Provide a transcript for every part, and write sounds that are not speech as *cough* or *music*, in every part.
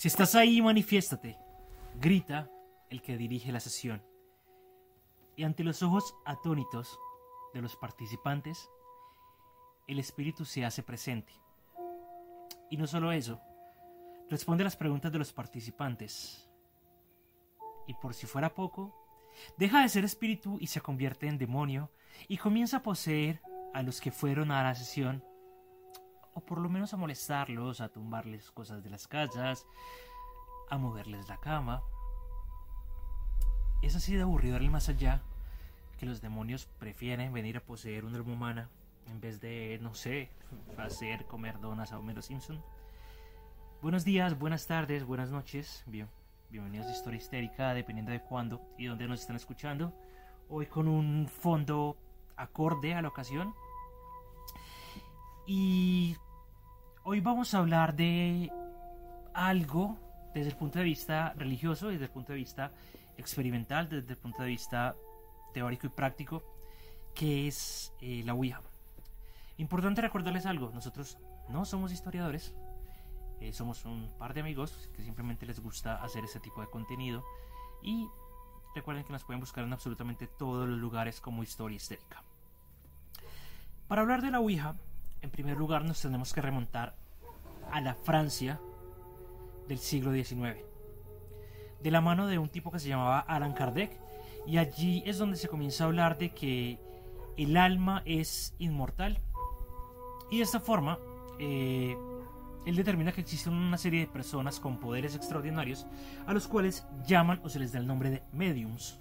Si estás ahí, manifiéstate, grita el que dirige la sesión. Y ante los ojos atónitos de los participantes, el espíritu se hace presente. Y no solo eso, responde a las preguntas de los participantes. Y por si fuera poco, deja de ser espíritu y se convierte en demonio y comienza a poseer a los que fueron a la sesión por lo menos a molestarlos, a tumbarles cosas de las casas, a moverles la cama. Es así de aburrido el más allá que los demonios prefieren venir a poseer una alma humana en vez de, no sé, hacer comer donas a Homero Simpson. Buenos días, buenas tardes, buenas noches. Bien, bienvenidos a Historia Histérica, dependiendo de cuándo y dónde nos están escuchando. Hoy con un fondo acorde a la ocasión. Y hoy vamos a hablar de algo desde el punto de vista religioso, desde el punto de vista experimental, desde el punto de vista teórico y práctico, que es eh, la Ouija. Importante recordarles algo, nosotros no somos historiadores, eh, somos un par de amigos que simplemente les gusta hacer ese tipo de contenido y recuerden que nos pueden buscar en absolutamente todos los lugares como historia histérica. Para hablar de la Ouija, en primer lugar nos tenemos que remontar a la Francia del siglo XIX, de la mano de un tipo que se llamaba Alan Kardec, y allí es donde se comienza a hablar de que el alma es inmortal, y de esta forma, eh, él determina que existen una serie de personas con poderes extraordinarios a los cuales llaman o se les da el nombre de mediums.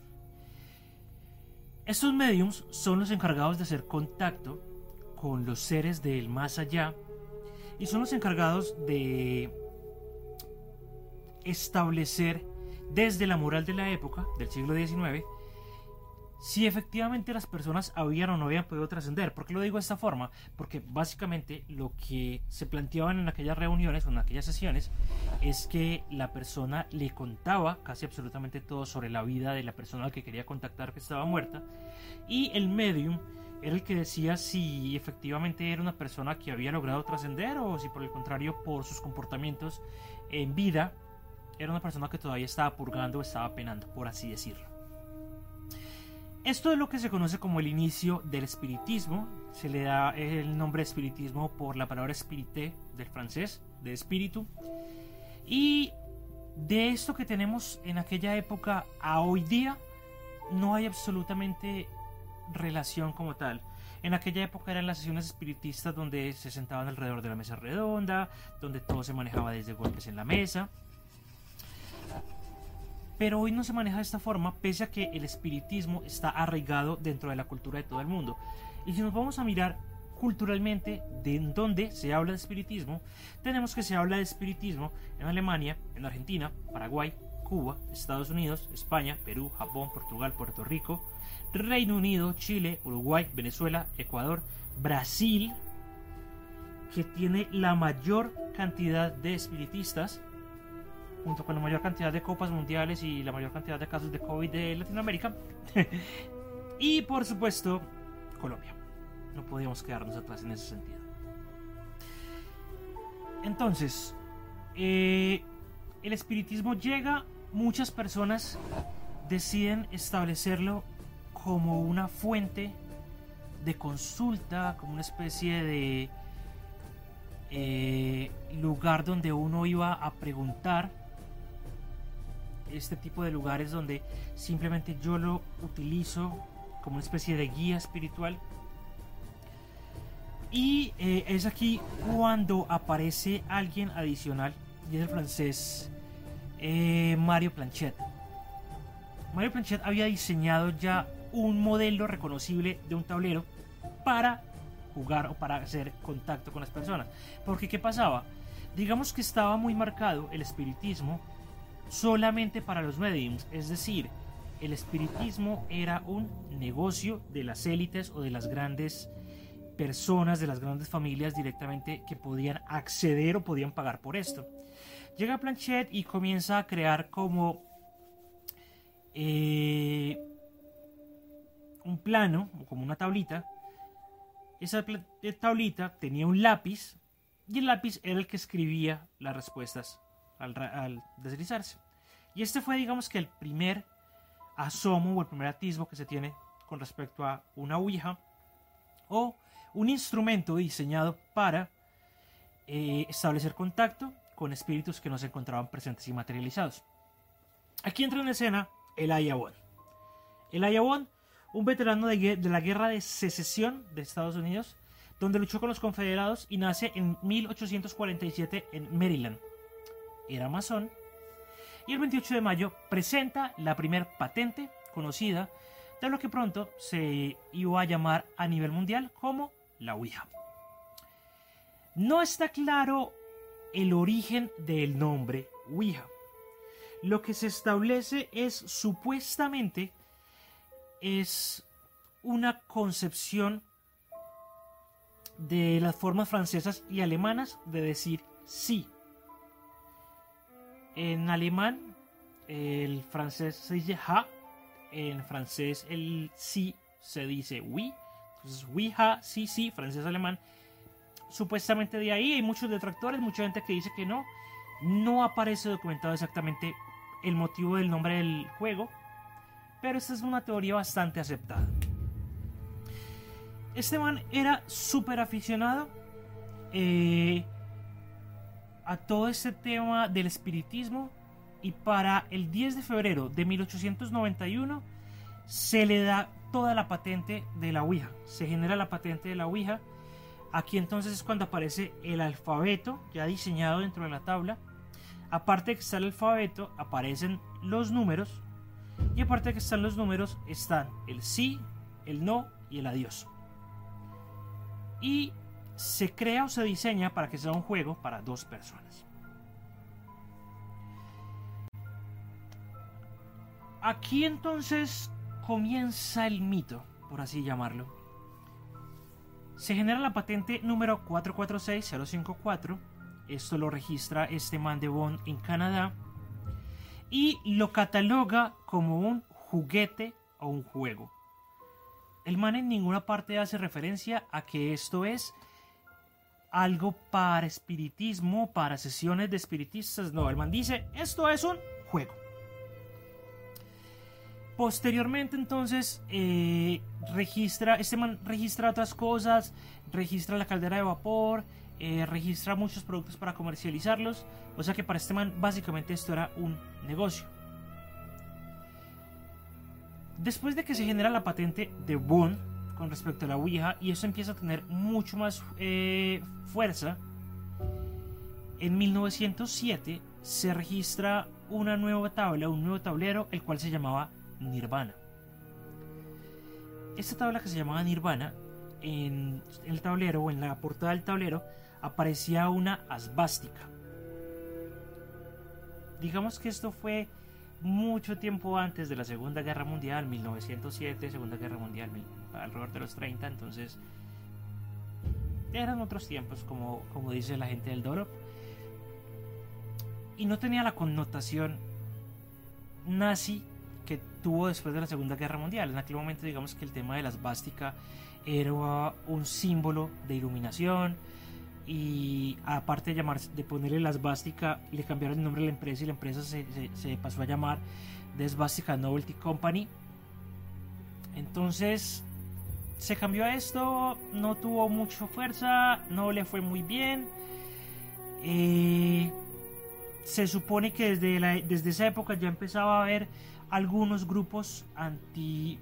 Estos mediums son los encargados de hacer contacto con los seres del más allá y son los encargados de establecer desde la moral de la época, del siglo XIX, si efectivamente las personas habían o no habían podido trascender. ¿Por qué lo digo de esta forma? Porque básicamente lo que se planteaban en aquellas reuniones o en aquellas sesiones es que la persona le contaba casi absolutamente todo sobre la vida de la persona que quería contactar que estaba muerta y el medium era el que decía si efectivamente era una persona que había logrado trascender o si por el contrario por sus comportamientos en vida era una persona que todavía estaba purgando o estaba penando, por así decirlo. Esto es lo que se conoce como el inicio del espiritismo. Se le da el nombre espiritismo por la palabra spirité del francés, de espíritu. Y de esto que tenemos en aquella época a hoy día, no hay absolutamente relación como tal. En aquella época eran las sesiones espiritistas donde se sentaban alrededor de la mesa redonda, donde todo se manejaba desde golpes en la mesa. Pero hoy no se maneja de esta forma, pese a que el espiritismo está arraigado dentro de la cultura de todo el mundo. Y si nos vamos a mirar culturalmente de dónde se habla de espiritismo, tenemos que se habla de espiritismo en Alemania, en Argentina, Paraguay, Cuba, Estados Unidos, España, Perú, Japón, Portugal, Puerto Rico, Reino Unido, Chile, Uruguay, Venezuela, Ecuador, Brasil, que tiene la mayor cantidad de espiritistas, junto con la mayor cantidad de copas mundiales y la mayor cantidad de casos de COVID de Latinoamérica. *laughs* y por supuesto, Colombia. No podíamos quedarnos atrás en ese sentido. Entonces, eh, el espiritismo llega, muchas personas deciden establecerlo como una fuente de consulta, como una especie de eh, lugar donde uno iba a preguntar. Este tipo de lugares donde simplemente yo lo utilizo como una especie de guía espiritual. Y eh, es aquí cuando aparece alguien adicional, y es el francés eh, Mario Planchet. Mario Planchet había diseñado ya un modelo reconocible de un tablero para jugar o para hacer contacto con las personas. Porque ¿qué pasaba? Digamos que estaba muy marcado el espiritismo solamente para los mediums, es decir, el espiritismo era un negocio de las élites o de las grandes personas, de las grandes familias directamente que podían acceder o podían pagar por esto. Llega Planchet y comienza a crear como eh, un plano, o como una tablita. Esa eh, tablita tenía un lápiz y el lápiz era el que escribía las respuestas al, deslizarse. Y este fue, digamos que, el primer asomo o el primer atisbo que se tiene con respecto a una Ouija o un instrumento diseñado para eh, establecer contacto con espíritus que no se encontraban presentes y materializados. Aquí entra en escena el Ayabón. El Ayabón, un veterano de, la guerra de secesión de Estados Unidos, donde luchó con los confederados y nace en 1847 en Maryland. Era masón y el 28 de mayo presenta la primer patente conocida de lo que pronto se iba a llamar a nivel mundial como la Ouija. No está claro el origen del nombre Ouija. Lo que se establece es supuestamente es una concepción de las formas francesas y alemanas de decir sí. En alemán, el francés se dice ha, en francés el sí se dice oui, entonces oui, sí, sí, francés-alemán. Supuestamente de ahí hay muchos detractores, mucha gente que dice que no. No aparece documentado exactamente el motivo del nombre del juego, pero esta es una teoría bastante aceptada. Este man era súper aficionado. Eh, a todo este tema del espiritismo y para el 10 de febrero de 1891 se le da toda la patente de la Ouija, se genera la patente de la Ouija. Aquí entonces es cuando aparece el alfabeto ya diseñado dentro de la tabla. Aparte de que está el alfabeto, aparecen los números. Y aparte de que están los números, están el sí, el no y el adiós. Y se crea o se diseña para que sea un juego para dos personas. Aquí entonces comienza el mito, por así llamarlo. Se genera la patente número 446054. Esto lo registra este man de Bond en Canadá. Y lo cataloga como un juguete o un juego. El man en ninguna parte hace referencia a que esto es algo para espiritismo, para sesiones de espiritistas. No, el man dice, esto es un juego. Posteriormente entonces eh, registra, este man registra otras cosas, registra la caldera de vapor, eh, registra muchos productos para comercializarlos. O sea que para este man básicamente esto era un negocio. Después de que se genera la patente de Bond con respecto a la Ouija y eso empieza a tener mucho más eh, fuerza, en 1907 se registra una nueva tabla, un nuevo tablero, el cual se llamaba Nirvana. Esta tabla que se llamaba Nirvana, en el tablero o en la portada del tablero, aparecía una asbástica. Digamos que esto fue mucho tiempo antes de la Segunda Guerra Mundial, 1907, Segunda Guerra Mundial, alrededor de los 30, entonces eran otros tiempos, como, como dice la gente del Doro. Y no tenía la connotación nazi que tuvo después de la Segunda Guerra Mundial. En aquel momento, digamos que el tema de la esvástica era un símbolo de iluminación. Y aparte de, llamar, de ponerle la esvástica, le cambiaron el nombre a la empresa y la empresa se, se, pasó a llamar The Novelty Company. Entonces, se cambió a esto, no tuvo mucha fuerza, no le fue muy bien. Eh, se supone que desde, desde esa época ya empezaba a haber algunos grupos antisemitas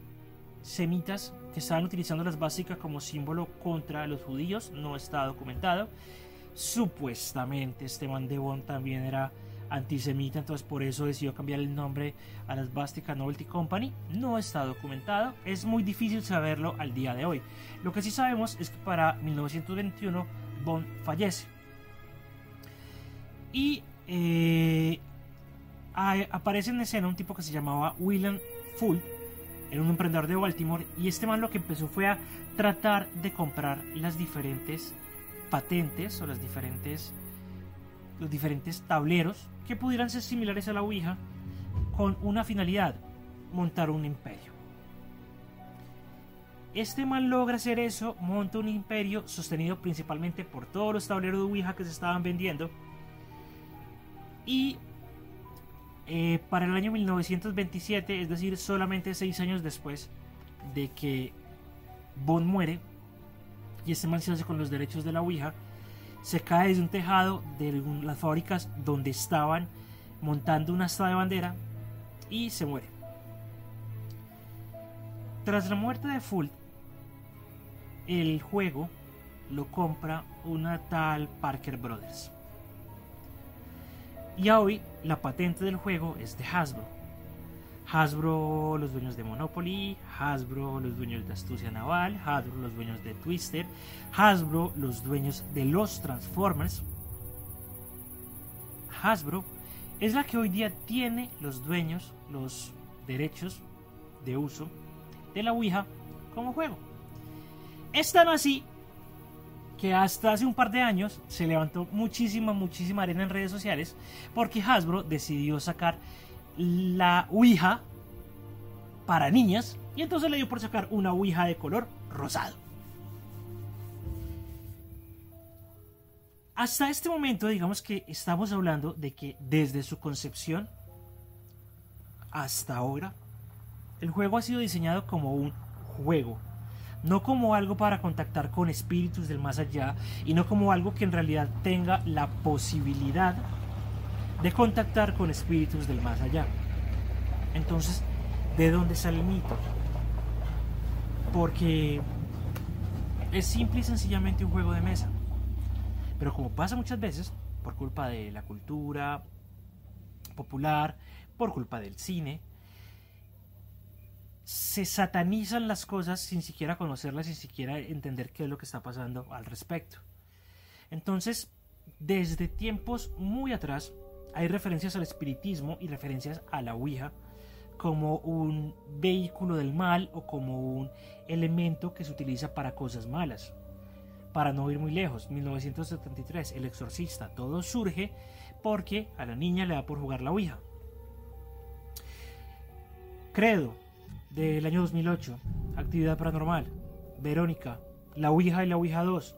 que estaban utilizando las básicas como símbolo contra los judíos, no está documentado. Supuestamente este man de también era antisemita, entonces por eso decidió cambiar el nombre a la Svastika Novelty Company. No está documentado, es muy difícil saberlo al día de hoy. Lo que sí sabemos es que para 1921 Bond fallece. Y eh, aparece en escena un tipo que se llamaba William Full, era un emprendedor de Baltimore, y este man lo que empezó fue a tratar de comprar las diferentes patentes o las diferentes los diferentes tableros que pudieran ser similares a la Ouija con una finalidad, montar un imperio. Este man logra hacer eso, monta un imperio sostenido principalmente por todos los tableros de Ouija que se estaban vendiendo. Y eh, para el año 1927, es decir, solamente seis años después de que Bond muere, y este man se hace con los derechos de la Ouija, se cae desde un tejado de las fábricas donde estaban montando una asta de bandera y se muere. Tras la muerte de Fult, el juego lo compra una tal Parker Brothers. Y hoy la patente del juego es de Hasbro. Hasbro, los dueños de Monopoly, Hasbro, los dueños de Astucia Naval, Hasbro, los dueños de Twister, Hasbro, los dueños de los Transformers. Hasbro es la que hoy día tiene los dueños, los derechos de uso de la Ouija como juego. Es tan así que hasta hace un par de años se levantó muchísima, muchísima arena en redes sociales porque Hasbro decidió sacar la Ouija para niñas y entonces le dio por sacar una Ouija de color rosado. Hasta este momento, digamos que estamos hablando de que desde su concepción hasta ahora, el juego ha sido diseñado como un juego, no como algo para contactar con espíritus del más allá y no como algo que en realidad tenga la posibilidad de contactar con espíritus del más allá. Entonces, ¿de dónde sale el mito? Porque es simple y sencillamente un juego de mesa. Pero como pasa muchas veces, por culpa de la cultura popular, por culpa del cine, se satanizan las cosas sin siquiera conocerlas, sin siquiera entender qué es lo que está pasando al respecto. Entonces, desde tiempos muy atrás, hay referencias al espiritismo y referencias a la Ouija como un vehículo del mal o como un elemento que se utiliza para cosas malas. Para no ir muy lejos, 1973, El Exorcista, todo surge porque a la niña le da por jugar la Ouija. Credo, del año 2008, Actividad Paranormal, Verónica, La Ouija y la Ouija 2,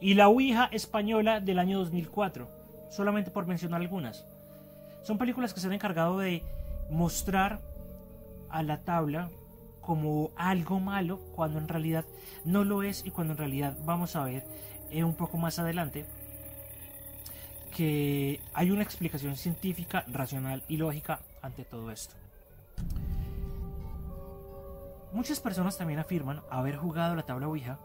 y La Ouija española del año 2004, solamente por mencionar algunas. Son películas que se han encargado de mostrar a la tabla como algo malo cuando en realidad no lo es y cuando en realidad vamos a ver eh, un poco más adelante que hay una explicación científica, racional y lógica ante todo esto. Muchas personas también afirman haber jugado la tabla Ouija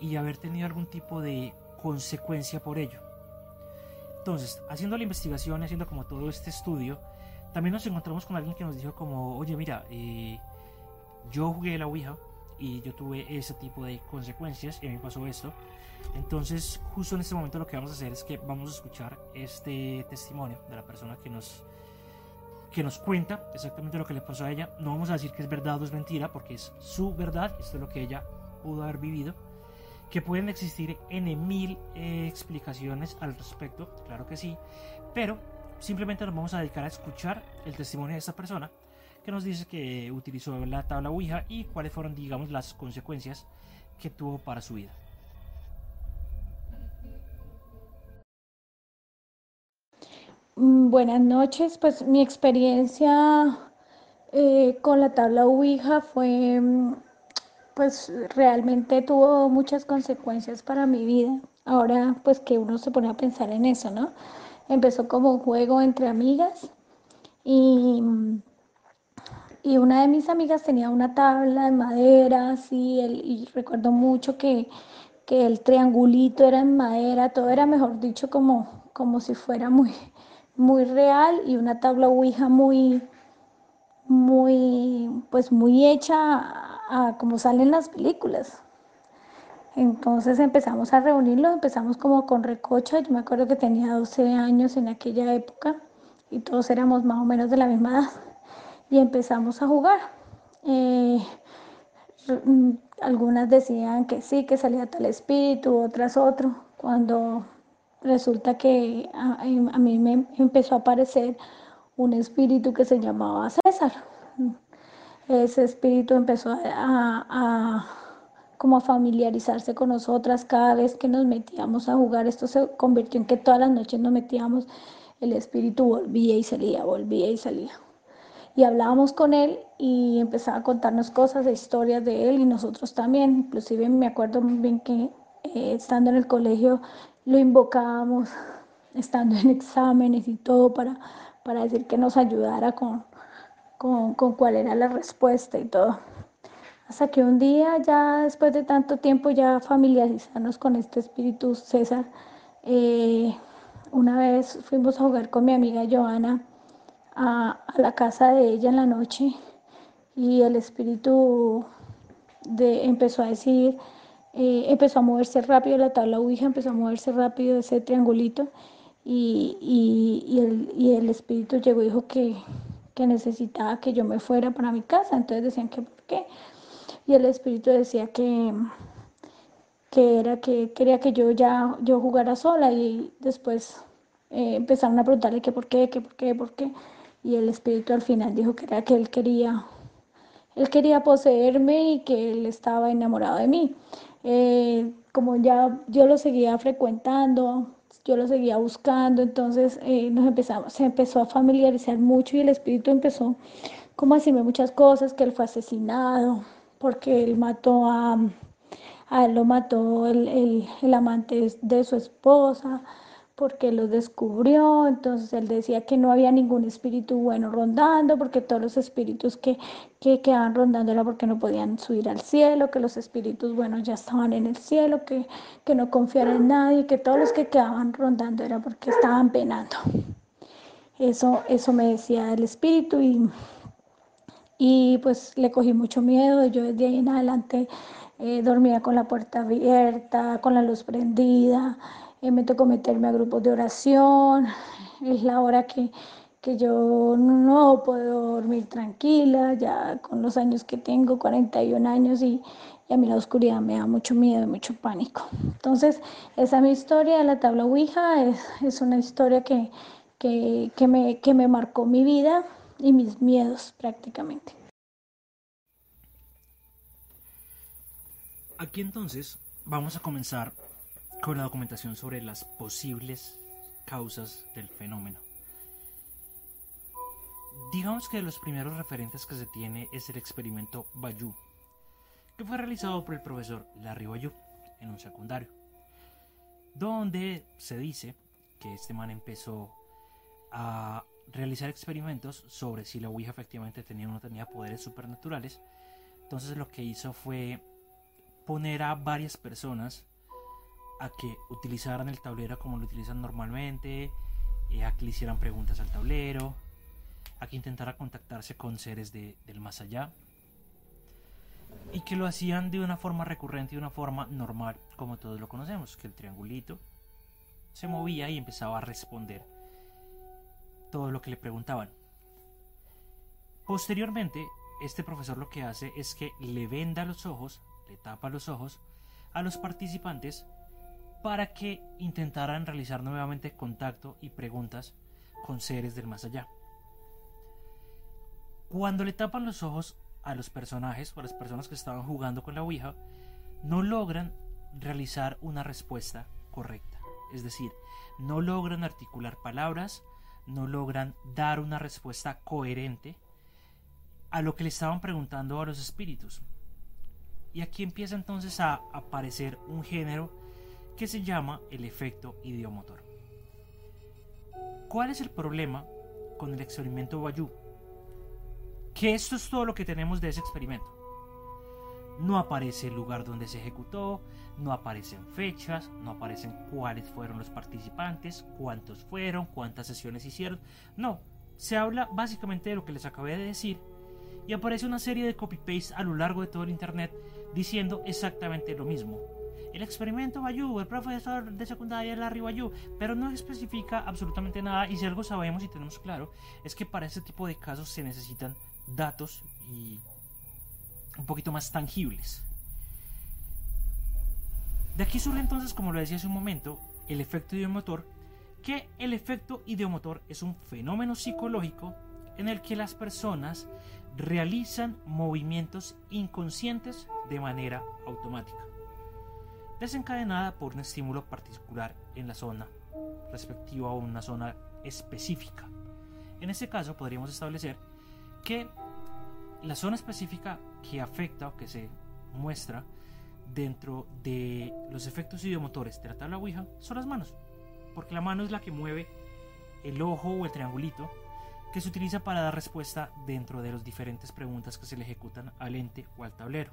y haber tenido algún tipo de consecuencia por ello. Entonces, haciendo la investigación, haciendo como todo este estudio, también nos encontramos con alguien que nos dijo como, oye, mira, eh, yo jugué la Ouija y yo tuve ese tipo de consecuencias y a mí pasó esto. Entonces, justo en este momento lo que vamos a hacer es que vamos a escuchar este testimonio de la persona que nos que nos cuenta exactamente lo que le pasó a ella. No vamos a decir que es verdad o es mentira, porque es su verdad, esto es lo que ella pudo haber vivido que pueden existir en mil eh, explicaciones al respecto, claro que sí, pero simplemente nos vamos a dedicar a escuchar el testimonio de esta persona que nos dice que utilizó la tabla Ouija y cuáles fueron, digamos, las consecuencias que tuvo para su vida. Buenas noches, pues mi experiencia eh, con la tabla Ouija fue mm, pues realmente tuvo muchas consecuencias para mi vida. Ahora pues que uno se pone a pensar en eso, ¿no? Empezó como un juego entre amigas y, y una de mis amigas tenía una tabla de madera, así, y recuerdo mucho que, que el triangulito era en madera, todo era mejor dicho como, como si fuera muy, muy real y una tabla Ouija muy, muy, pues muy hecha a, como salen las películas. Entonces empezamos a reunirlo, empezamos como con recocha, yo me acuerdo que tenía 12 años en aquella época y todos éramos más o menos de la misma edad y empezamos a jugar. Eh, mm, algunas decían que sí, que salía tal espíritu, otras otro. Cuando resulta que a, mí me empezó a aparecer un espíritu que se llamaba César. Ese espíritu empezó a, como a familiarizarse con nosotras cada vez que nos metíamos a jugar. Esto se convirtió en que todas las noches nos metíamos, el espíritu volvía y salía, volvía y salía. Y hablábamos con él y empezaba a contarnos cosas, historias de él y nosotros también. Inclusive me acuerdo muy bien que eh, estando en el colegio lo invocábamos, estando en exámenes y todo para, para decir que nos ayudara con, con, cuál era la respuesta y todo. Hasta que un día, ya después de tanto tiempo, ya familiarizarnos con este espíritu César, eh, una vez fuimos a jugar con mi amiga Joana a, la casa de ella en la noche y el espíritu de, empezó a decir, eh, empezó a moverse rápido la tabla Ouija, empezó a moverse rápido ese triangulito y, y, el, y el espíritu llegó y dijo que, que necesitaba que yo me fuera para mi casa. Entonces decían que por qué. Y el espíritu decía que, que era que quería que yo ya yo jugara sola y después eh, empezaron a preguntarle que por qué, que por qué, por qué. Y el espíritu al final dijo que era que él quería, él quería poseerme y que él estaba enamorado de mí. Eh, como ya yo lo seguía frecuentando, yo lo seguía buscando, entonces eh, nos empezamos, se empezó a familiarizar mucho y el espíritu empezó como a decirme muchas cosas, que él fue asesinado, porque él mató a, a él lo mató el, el, el amante de su esposa, porque lo descubrió, entonces él decía que no había ningún espíritu bueno rondando, porque todos los espíritus que, que quedaban rondando era porque no podían subir al cielo, que los espíritus buenos ya estaban en el cielo, que, que no confiara en nadie, que todos los que quedaban rondando era porque estaban penando. Eso, eso me decía el espíritu y, y pues le cogí mucho miedo, yo desde ahí en adelante eh, dormía con la puerta abierta, con la luz prendida. Eh, me tocó meterme a grupos de oración, es la hora que, que yo no puedo dormir tranquila, ya con los años que tengo, 41 años, y, y a mí la oscuridad me da mucho miedo, mucho pánico. Entonces, esa es mi historia de la tabla Ouija, es, es una historia que, que, que, me, que me marcó mi vida y mis miedos prácticamente. Aquí entonces vamos a comenzar con la documentación sobre las posibles causas del fenómeno. Digamos que de los primeros referentes que se tiene es el experimento Bayou, que fue realizado por el profesor Larry Bayou en un secundario, donde se dice que este man empezó a realizar experimentos sobre si la Ouija efectivamente tenía o no tenía poderes supernaturales. Entonces lo que hizo fue poner a varias personas a que utilizaran el tablero como lo utilizan normalmente, eh, a que le hicieran preguntas al tablero, a que intentara contactarse con seres de, del más allá y que lo hacían de una forma recurrente de una forma normal, como todos lo conocemos, que el triangulito se movía y empezaba a responder todo lo que le preguntaban. Posteriormente, este profesor lo que hace es que le venda los ojos, le tapa los ojos a los participantes para que intentaran realizar nuevamente contacto y preguntas con seres del más allá. Cuando le tapan los ojos a los personajes o a las personas que estaban jugando con la Ouija, no logran realizar una respuesta correcta. Es decir, no logran articular palabras, no logran dar una respuesta coherente a lo que le estaban preguntando a los espíritus. Y aquí empieza entonces a aparecer un género que se llama el efecto idiomotor. ¿Cuál es el problema con el experimento Bayou? Que esto es todo lo que tenemos de ese experimento. no aparece el lugar donde se ejecutó, no aparecen fechas, no aparecen cuáles fueron los participantes, cuántos fueron, cuántas sesiones hicieron. No, se habla básicamente de lo que les acabé de decir y aparece una serie de copy-paste a lo largo de todo el internet diciendo exactamente lo mismo. El experimento Bayou, el profesor de secundaria Larry Bayou, pero no especifica absolutamente nada y si algo sabemos y tenemos claro es que para este tipo de casos se necesitan datos y un poquito más tangibles. De aquí surge entonces, como lo decía hace un momento, el efecto ideomotor, que el efecto ideomotor es un fenómeno psicológico en el que las personas realizan movimientos inconscientes de manera automática, desencadenada por un estímulo particular en la zona respectiva a una zona específica. En este caso podríamos establecer que la zona específica que afecta o que se muestra dentro de los efectos ideomotores de la tabla Ouija son las manos, porque la mano es la que mueve el ojo o el triangulito que se utiliza para dar respuesta dentro de las diferentes preguntas que se le ejecutan al ente o al tablero.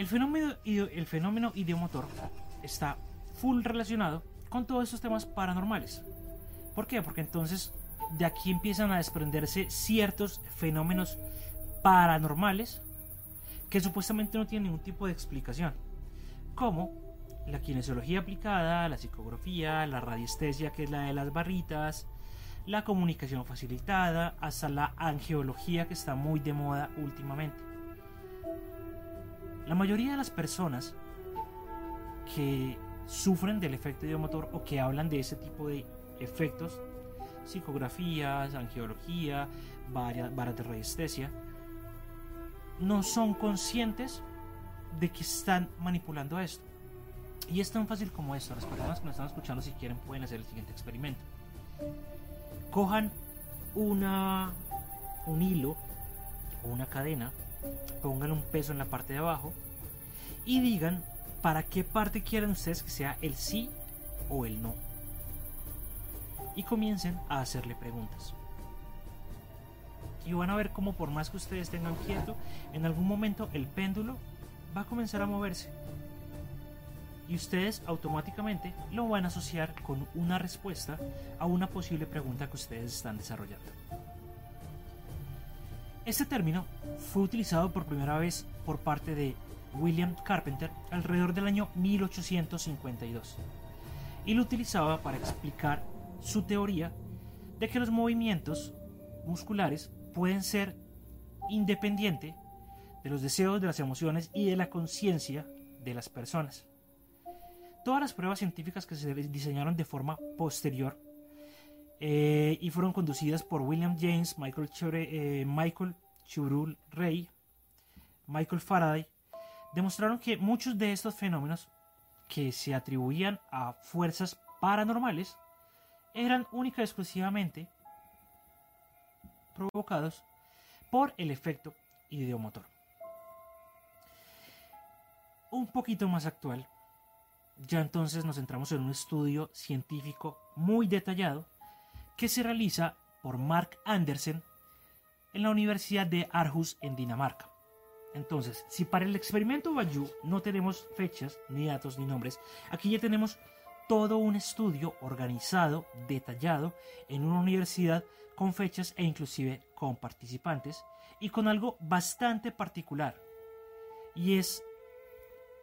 El fenómeno, ideomotor está full relacionado con todos estos temas paranormales. ¿Por qué? Porque entonces de aquí empiezan a desprenderse ciertos fenómenos paranormales que supuestamente no tienen ningún tipo de explicación, como la kinesiología aplicada, la psicografía, la radiestesia, que es la de las barritas, la comunicación facilitada, hasta la angiología que está muy de moda últimamente. La mayoría de las personas que sufren del efecto idiomotor o que hablan de ese tipo de efectos psicografías, angiología, varas de radiestesia, no son conscientes de que están manipulando esto. Y es tan fácil como esto. Las personas que nos están escuchando, si quieren, pueden hacer el siguiente experimento. Cojan una, un hilo o una cadena, pongan un peso en la parte de abajo y digan para qué parte quieren ustedes que sea el sí o el no y comiencen a hacerle preguntas. Y van a ver cómo por más que ustedes tengan quieto, en algún momento el péndulo va a comenzar a moverse. Y ustedes automáticamente lo van a asociar con una respuesta a una posible pregunta que ustedes están desarrollando. Este término fue utilizado por primera vez por parte de William Carpenter alrededor del año 1852 y lo utilizaba para explicar su teoría de que los movimientos musculares pueden ser independientes de los deseos, de las emociones y de la conciencia de las personas. Todas las pruebas científicas que se diseñaron de forma posterior eh, y fueron conducidas por William James, Michael, eh, Michael Churul Rey, Michael Faraday, demostraron que muchos de estos fenómenos que se atribuían a fuerzas paranormales eran única y exclusivamente provocados por el efecto ideomotor. Un poquito más actual, ya entonces nos centramos en un estudio científico muy detallado que se realiza por Mark Andersen en la Universidad de Aarhus en Dinamarca. Entonces, si para el experimento Bayou no tenemos fechas, ni datos, ni nombres, aquí ya tenemos todo un estudio organizado, detallado, en una universidad con fechas e inclusive con participantes y con algo bastante particular. Y es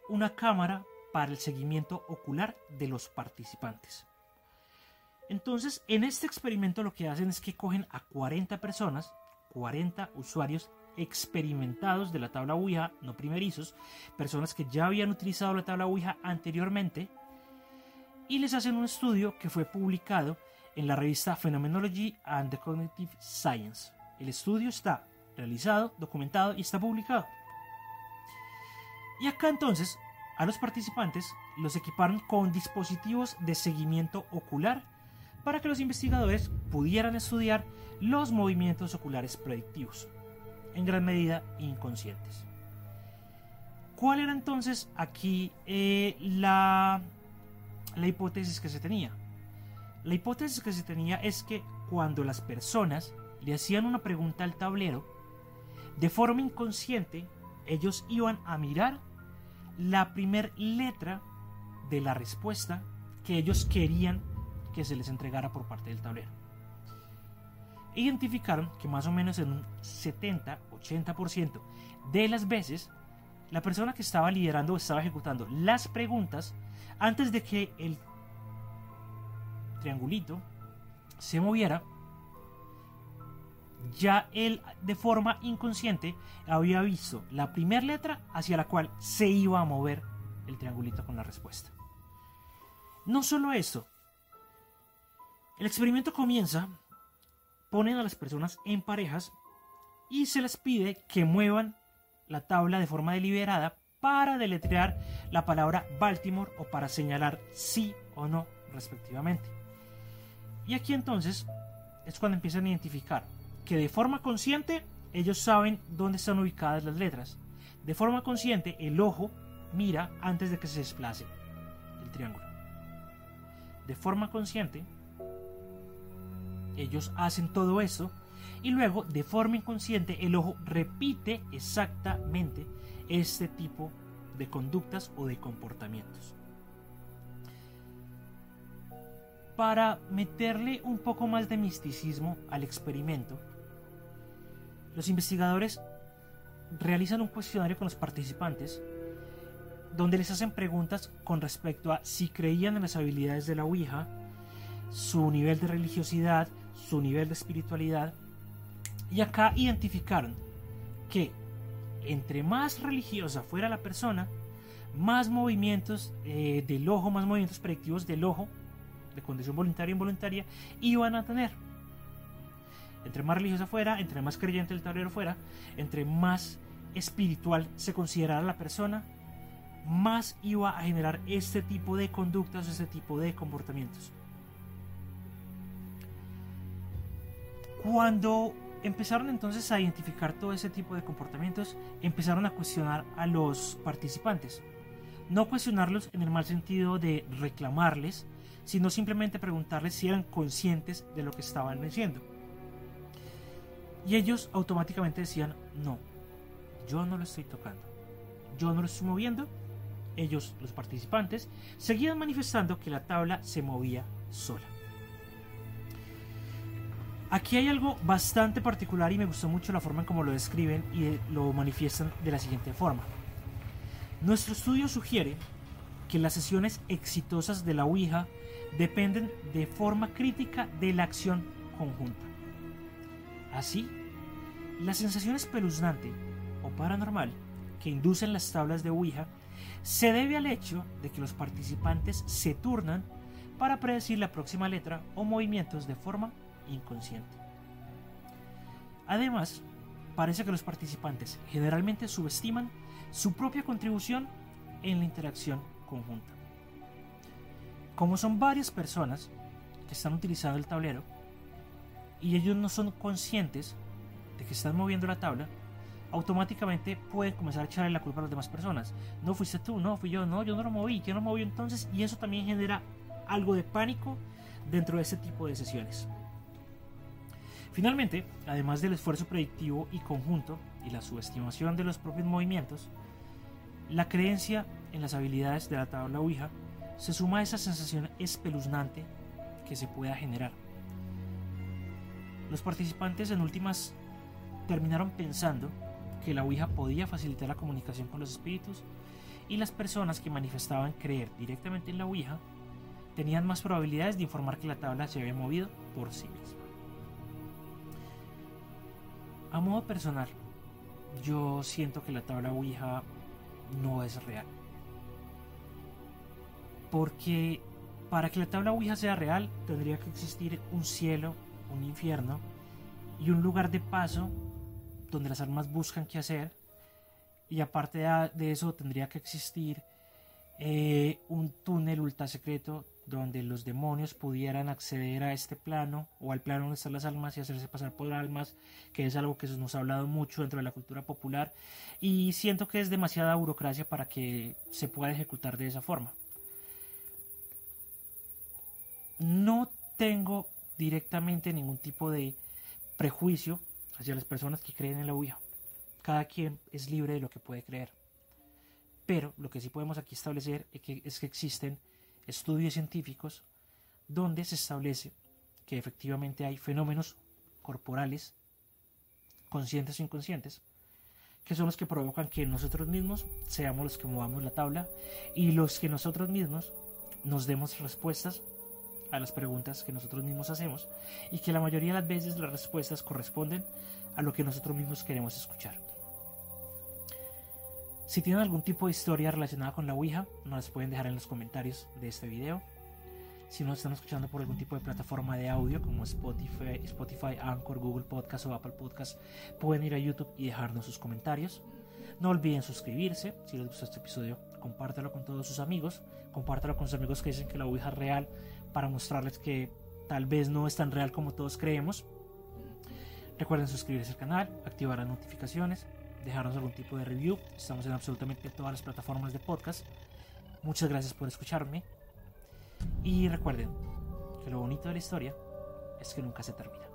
una cámara para el seguimiento ocular de los participantes. Entonces, en este experimento lo que hacen es que cogen a 40 personas, 40 usuarios experimentados de la tabla Ouija, no primerizos, personas que ya habían utilizado la tabla Ouija anteriormente, y les hacen un estudio que fue publicado en la revista Phenomenology and the Cognitive Science. El estudio está realizado, documentado y está publicado. Y acá entonces a los participantes los equiparon con dispositivos de seguimiento ocular para que los investigadores pudieran estudiar los movimientos oculares predictivos, en gran medida inconscientes. ¿Cuál era entonces aquí eh, la la hipótesis que se tenía. La hipótesis que se tenía es que cuando las personas le hacían una pregunta al tablero, De forma inconsciente, ellos iban a mirar la primer letra de la respuesta que ellos querían que se les entregara por parte del tablero. Identificaron que más o menos en un 70-80% de las veces la persona que estaba liderando o estaba ejecutando las preguntas antes de que el triangulito se moviera, ya él de forma inconsciente había visto la primera letra hacia la cual se iba a mover el triangulito con la respuesta. No solo eso, el experimento comienza, ponen a las personas en parejas y se les pide que muevan la tabla de forma deliberada para deletrear la palabra Baltimore o para señalar sí o no respectivamente. Y aquí entonces es cuando empiezan a identificar que de forma consciente ellos saben dónde están ubicadas las letras. De forma consciente el ojo mira antes de que se desplace el triángulo. De forma consciente ellos hacen todo eso y luego de forma inconsciente el ojo repite exactamente este tipo de conductas o de comportamientos. Para meterle un poco más de misticismo al experimento, los investigadores realizan un cuestionario con los participantes donde les hacen preguntas con respecto a si creían en las habilidades de la Ouija, su nivel de religiosidad, su nivel de espiritualidad, y acá identificaron que entre más religiosa fuera la persona, más movimientos eh, del ojo, más movimientos predictivos del ojo, de condición voluntaria e involuntaria, iban a tener. Entre más religiosa fuera, entre más creyente el tablero fuera, entre más espiritual se considerara la persona, más iba a generar este tipo de conductas, este tipo de comportamientos. Cuando empezaron entonces a identificar todo ese tipo de comportamientos, empezaron a cuestionar a los participantes. No cuestionarlos en el mal sentido de reclamarles, sino simplemente preguntarles si eran conscientes de lo que estaban diciendo. Y ellos automáticamente decían, no, yo no lo estoy tocando, yo no lo estoy moviendo. Ellos, los participantes, seguían manifestando que la tabla se movía sola. Aquí hay algo bastante particular y me gustó mucho la forma en cómo lo describen y lo manifiestan de la siguiente forma. Nuestro estudio sugiere que las sesiones exitosas de la Ouija dependen de forma crítica de la acción conjunta. Así, la sensación espeluznante o paranormal que inducen las tablas de Ouija se debe al hecho de que los participantes se turnan para predecir la próxima letra o movimientos de forma inconsciente. Además, parece que los participantes generalmente subestiman su propia contribución en la interacción conjunta. Como son varias personas que están utilizando el tablero y ellos no son conscientes de que están moviendo la tabla, automáticamente pueden comenzar a echarle la culpa a las demás personas. No fuiste tú, no fui yo, no, yo no lo moví, ¿quién lo movió entonces? Y eso también genera algo de pánico dentro de ese tipo de sesiones. Finalmente, además del esfuerzo predictivo y conjunto y la subestimación de los propios movimientos, la creencia en las habilidades de la tabla Ouija se suma a esa sensación espeluznante que se pueda generar. Los participantes en últimas terminaron pensando que la Ouija podía facilitar la comunicación con los espíritus y las personas que manifestaban creer directamente en la Ouija tenían más probabilidades de informar que la tabla se había movido por sí misma. A modo personal, yo siento que la tabla Ouija no es real. Porque para que la tabla Ouija sea real, tendría que existir un cielo, un infierno y un lugar de paso donde las almas buscan qué hacer. Y aparte de eso, tendría que existir eh, un túnel ultra secreto donde los demonios pudieran acceder a este plano o al plano donde están las almas y hacerse pasar por almas, que es algo que nos ha hablado mucho dentro de la cultura popular y siento que es demasiada burocracia para que se pueda ejecutar de esa forma. No tengo directamente ningún tipo de prejuicio hacia las personas que creen en la Ouija. cada quien es libre de lo que puede creer. Pero lo que sí podemos aquí establecer es que, es que existen estudios científicos donde se establece que efectivamente hay fenómenos corporales, conscientes o inconscientes, que son los que provocan que nosotros mismos seamos los que movamos la tabla y los que nosotros mismos nos demos respuestas a las preguntas que nosotros mismos hacemos y que la mayoría de las veces las respuestas corresponden a lo que nosotros mismos queremos escuchar. Si tienen algún tipo de historia relacionada con la Ouija, nos las pueden dejar en los comentarios de este video. Si nos están escuchando por algún tipo de plataforma de audio como Spotify, Spotify, Anchor, Google Podcast o Apple Podcast, pueden ir a YouTube y dejarnos sus comentarios. No olviden suscribirse. Si les gustó este episodio, compártelo con todos sus amigos. Compártelo con sus amigos que dicen que la Ouija es real para mostrarles que tal vez no es tan real como todos creemos. Recuerden suscribirse al canal, activar las notificaciones dejarnos algún tipo de review. Estamos en absolutamente todas las plataformas de podcast. Muchas gracias por escucharme. Y recuerden que lo bonito de la historia es que nunca se termina.